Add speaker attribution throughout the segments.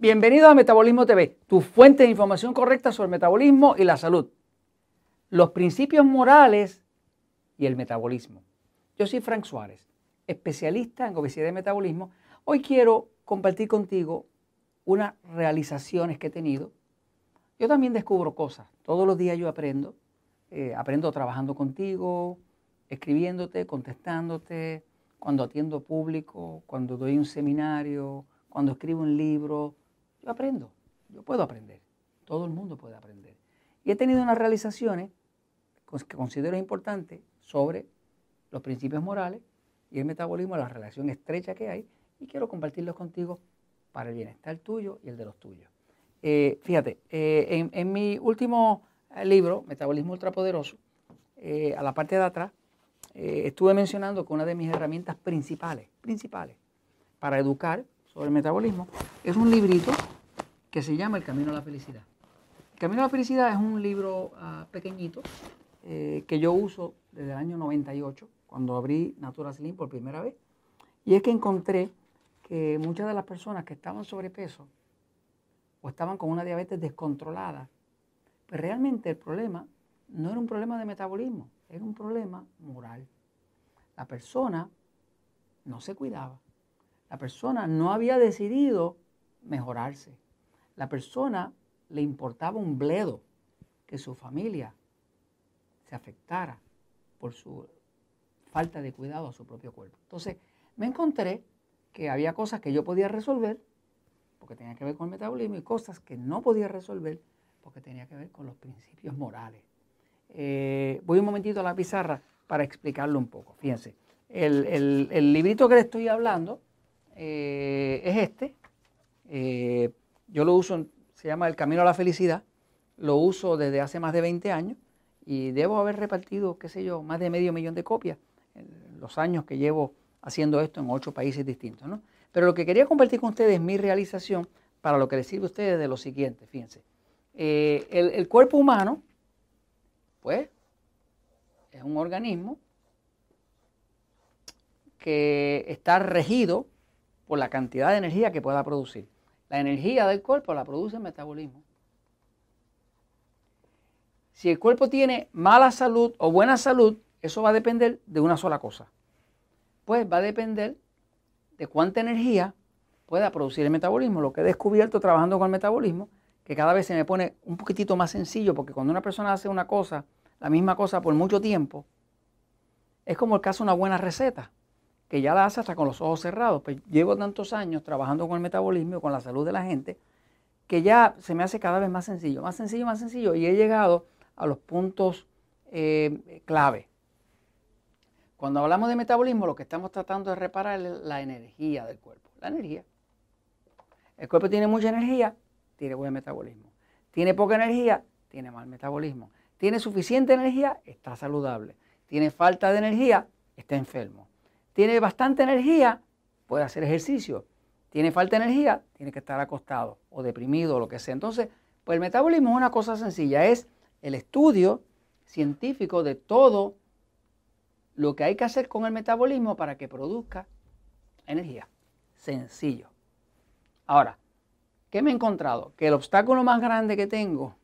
Speaker 1: Bienvenido a Metabolismo TV, tu fuente de información correcta sobre el metabolismo y la salud. Los principios morales y el metabolismo. Yo soy Frank Suárez, especialista en obesidad y metabolismo. Hoy quiero compartir contigo unas realizaciones que he tenido. Yo también descubro cosas. Todos los días yo aprendo. Eh, aprendo trabajando contigo, escribiéndote, contestándote, cuando atiendo público, cuando doy un seminario, cuando escribo un libro, yo aprendo, yo puedo aprender, todo el mundo puede aprender. Y he tenido unas realizaciones que considero importantes sobre los principios morales y el metabolismo, la relación estrecha que hay, y quiero compartirlos contigo para el bienestar tuyo y el de los tuyos. Eh, fíjate, eh, en, mi último eh, libro, Metabolismo Ultrapoderoso, a la parte de atrás, estuve mencionando que una de mis herramientas principales, principales, para educar sobre el metabolismo, es un librito que se llama El Camino a la Felicidad. El Camino a la Felicidad es un libro ah, pequeñito eh, que yo uso desde el año 98, cuando abrí Natura Slim por primera vez. Y es que encontré que muchas de las personas que estaban sobrepeso o estaban con una diabetes descontrolada, pues realmente el problema no era un problema de metabolismo, era un problema moral. La persona no se cuidaba. La persona no había decidido mejorarse la persona le importaba un bledo que su familia se afectara por su falta de cuidado a su propio cuerpo. Entonces, me encontré que había cosas que yo podía resolver porque tenía que ver con el metabolismo y cosas que no podía resolver porque tenía que ver con los principios morales. Eh, voy un momentito a la pizarra para explicarlo un poco. Fíjense, el, librito que le estoy hablando eh, es este. Eh, yo lo uso, se llama El Camino a la Felicidad, lo uso desde hace más de 20 años y debo haber repartido, qué sé yo, más de medio millón de copias en los años que llevo haciendo esto en ocho países distintos. ¿no? Pero lo que quería compartir con ustedes es mi realización para lo que les sirve a ustedes de lo siguiente, fíjense. Eh, el, cuerpo humano, pues, es un organismo que está regido por la cantidad de energía que pueda producir. La energía del cuerpo la produce el metabolismo. Si el cuerpo tiene mala salud o buena salud, eso va a depender de una sola cosa. Pues va a depender de cuánta energía pueda producir el metabolismo. Lo que he descubierto trabajando con el metabolismo, que cada vez se me pone un poquitito más sencillo, porque cuando una persona hace una cosa, la misma cosa por mucho tiempo, es como el caso de una buena receta que ya la hace hasta con los ojos cerrados. Pues llevo tantos años trabajando con el metabolismo y con la salud de la gente que ya se me hace cada vez más sencillo, más sencillo, más sencillo y he llegado a los puntos eh, clave. Cuando hablamos de metabolismo, lo que estamos tratando de reparar la energía del cuerpo. La energía. El cuerpo tiene mucha energía, tiene buen metabolismo. Tiene poca energía, tiene mal metabolismo. Tiene suficiente energía, está saludable. Tiene falta de energía, está enfermo tiene bastante energía, puede hacer ejercicio. Tiene falta de energía, tiene que estar acostado o deprimido o lo que sea. Entonces, pues el metabolismo es una cosa sencilla, es el estudio científico de todo lo que hay que hacer con el metabolismo para que produzca energía. Sencillo. Ahora, ¿qué me he encontrado? Que el obstáculo más grande que tengo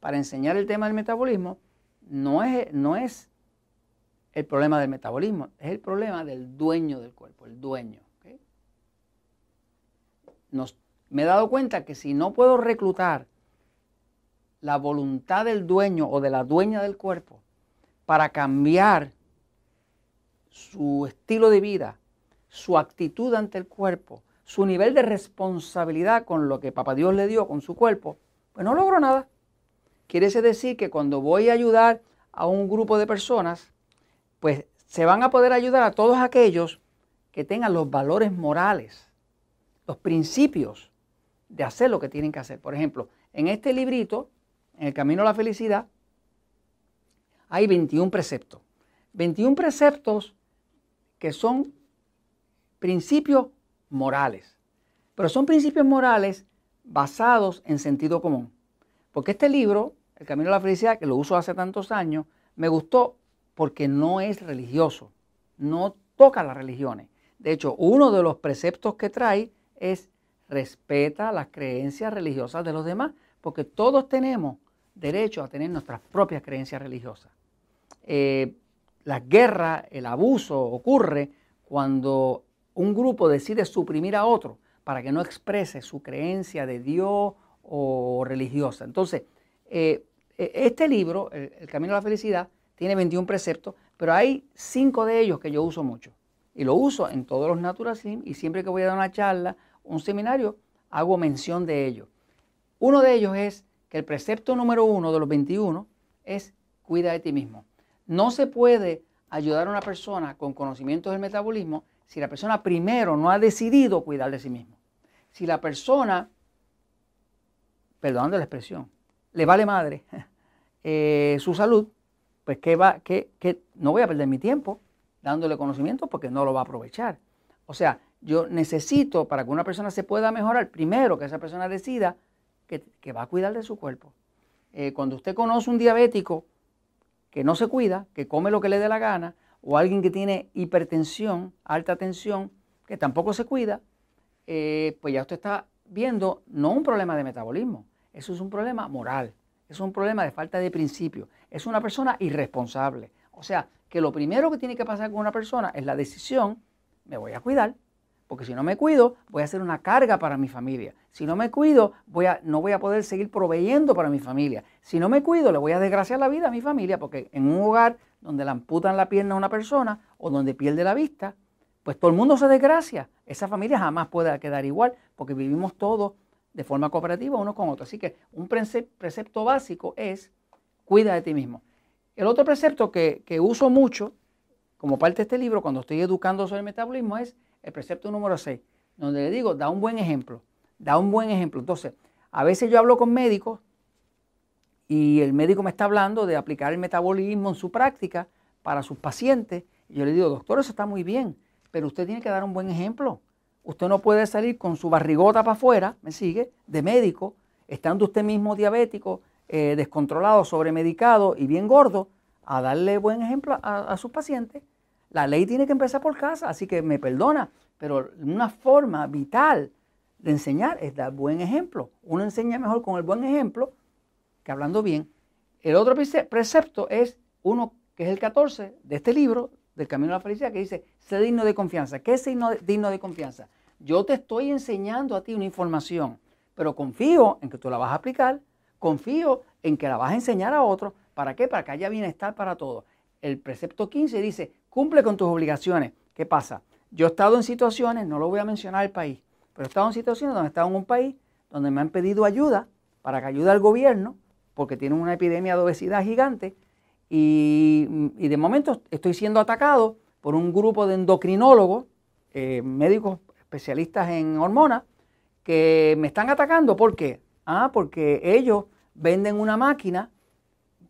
Speaker 1: para enseñar el tema del metabolismo no es, no es el problema del metabolismo, es el problema del dueño del cuerpo, el dueño. me he dado cuenta que si no puedo reclutar la voluntad del dueño o de la dueña del cuerpo para cambiar su estilo de vida, su actitud ante el cuerpo, su nivel de responsabilidad con lo que Papá Dios le dio con su cuerpo, pues no logro nada. Quiere decir que cuando voy a ayudar a un grupo de personas, pues se van a poder ayudar a todos aquellos que tengan los valores morales, los principios de hacer lo que tienen que hacer. Por ejemplo, en este librito, en el Camino a la Felicidad, hay 21 preceptos. 21 preceptos que son principios morales. Pero son principios morales basados en sentido común. Porque este libro, El Camino a la Felicidad, que lo uso hace tantos años, me gustó porque no es religioso, no toca las religiones. De hecho, uno de los preceptos que trae es respeta las creencias religiosas de los demás, porque todos tenemos derecho a tener nuestras propias creencias religiosas. Eh, las guerras, el abuso ocurre cuando un grupo decide suprimir a otro para que no exprese su creencia de Dios o religiosa. Entonces, eh, e, este libro, el, Camino a la Felicidad, tiene 21 preceptos, pero hay cinco de ellos que yo uso mucho. Y lo uso en todos los Natural y siempre que voy a dar una charla, un seminario, hago mención de ellos. Uno de ellos es que el precepto número uno de los 21 es cuida de ti mismo. No se puede ayudar a una persona con conocimientos del metabolismo si la persona primero no ha decidido cuidar de sí mismo. Si la persona, perdonando la expresión, le vale madre eh, su salud, pues que va, que, que no voy a perder mi tiempo dándole conocimiento porque no lo va a aprovechar. O sea, yo necesito para que una persona se pueda mejorar, primero que esa persona decida que, va a cuidar de su cuerpo. Eh, cuando usted conoce un diabético que no se cuida, que come lo que le dé la gana, o alguien que tiene hipertensión, alta tensión, que tampoco se cuida, eh, pues ya usted está viendo no un problema de metabolismo, eso es un problema moral, es un problema de falta de principio, es una persona irresponsable. O sea, que lo primero que tiene que pasar con una persona es la decisión, me voy a cuidar, porque si no me cuido, voy a ser una carga para mi familia. Si no me cuido, voy a, no voy a poder seguir proveyendo para mi familia. Si no me cuido, le voy a desgraciar la vida a mi familia, porque en un hogar donde le amputan la pierna a una persona o donde pierde la vista, pues todo el mundo se desgracia. Esa familia jamás puede quedar igual, porque vivimos todos de forma cooperativa uno con otro. Así que un precepto básico es cuida de ti mismo. El otro precepto que, que uso mucho como parte de este libro cuando estoy educando sobre el metabolismo es el precepto número 6, donde le digo, da un buen ejemplo, da un buen ejemplo. Entonces, a veces yo hablo con médicos y el médico me está hablando de aplicar el metabolismo en su práctica para sus pacientes. Y yo le digo, doctor, eso está muy bien, pero usted tiene que dar un buen ejemplo. Usted no puede salir con su barrigota para afuera, ¿me sigue? De médico, estando usted mismo diabético, eh, descontrolado, sobremedicado y bien gordo, a darle buen ejemplo a sus pacientes. La ley tiene que empezar por casa, así que me perdona, pero una forma vital de enseñar es dar buen ejemplo. Uno enseña mejor con el buen ejemplo que hablando bien. El otro precepto es uno que es el 14 de este libro, del Camino a la Felicidad, que dice, sé digno de confianza. ¿Qué es digno de confianza? Yo te estoy enseñando a ti una información, pero confío en que tú la vas a aplicar, confío en que la vas a enseñar a otros. ¿Para qué? Para que haya bienestar para todos. El precepto 15 dice, Cumple con tus obligaciones. ¿Qué pasa? Yo he estado en situaciones, no lo voy a mencionar el país, pero he estado en situaciones donde he estado en un país donde me han pedido ayuda para que ayude al gobierno, porque tienen una epidemia de obesidad gigante, y, de momento estoy siendo atacado por un grupo de endocrinólogos, eh, médicos especialistas en hormonas, que me están atacando. ¿Por qué? Ah, porque ellos venden una máquina,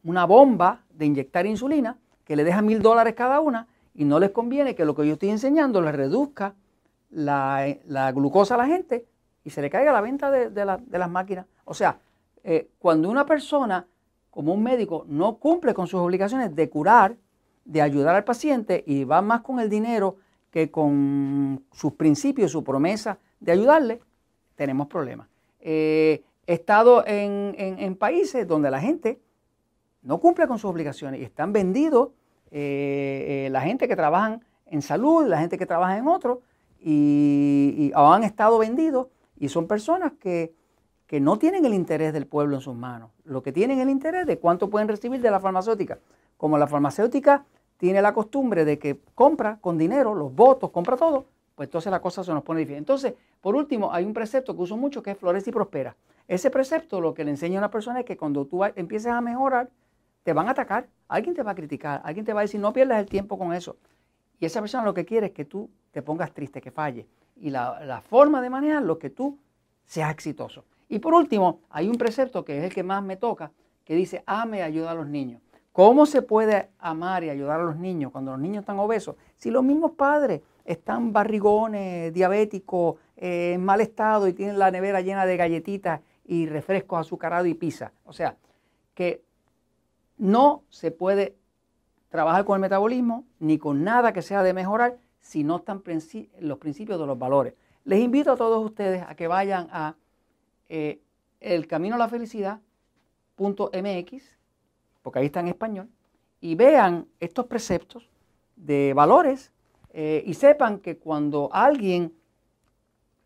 Speaker 1: una bomba de inyectar insulina, que le deja mil dólares cada una y no les conviene que lo que yo estoy enseñando le reduzca la, glucosa a la gente y se le caiga la venta de, las máquinas. O sea, eh, cuando una persona, como un médico, no cumple con sus obligaciones de curar, de ayudar al paciente y va más con el dinero que con sus principios, su promesa de ayudarle, tenemos problemas. Eh, he estado en países donde la gente no cumple con sus obligaciones y están vendidos eh, eh, la gente que trabajan en salud, la gente que trabaja en otro, y, han estado vendidos y son personas que, no tienen el interés del pueblo en sus manos, lo que tienen el interés de cuánto pueden recibir de la farmacéutica. Como la farmacéutica tiene la costumbre de que compra con dinero, los votos, compra todo, pues entonces la cosa se nos pone difícil. Entonces, por último, hay un precepto que uso mucho que es florece y prospera. Ese precepto lo que le enseña a una persona es que cuando tú empieces a mejorar, te van a atacar, alguien te va a criticar, alguien te va a decir, no pierdas el tiempo con eso. Y esa persona lo que quiere es que tú te pongas triste, que falle. Y la, forma de manejarlo es que tú seas exitoso. Y por último, hay un precepto que es el que más me toca, que dice, ame y ayuda a los niños. ¿Cómo se puede amar y ayudar a los niños cuando los niños están obesos? Si los mismos padres están barrigones, diabéticos, eh, en mal estado y tienen la nevera llena de galletitas y refrescos azucarados y pizza. O sea, que no se puede trabajar con el metabolismo ni con nada que sea de mejorar si no están los principios de los valores. Les invito a todos ustedes a que vayan a eh, el camino a la felicidad.mx, porque ahí está en español, y vean estos preceptos de valores eh, y sepan que cuando alguien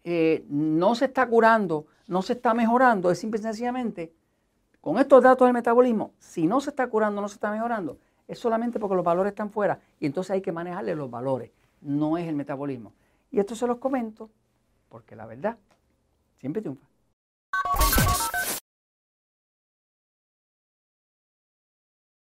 Speaker 1: eh, no se está curando, no se está mejorando, es simple y sencillamente, con estos datos del metabolismo, si no se está curando, no se está mejorando, es solamente porque los valores están fuera y entonces hay que manejarle los valores, no es el metabolismo. Y esto se los comento porque la verdad siempre triunfa. Bye.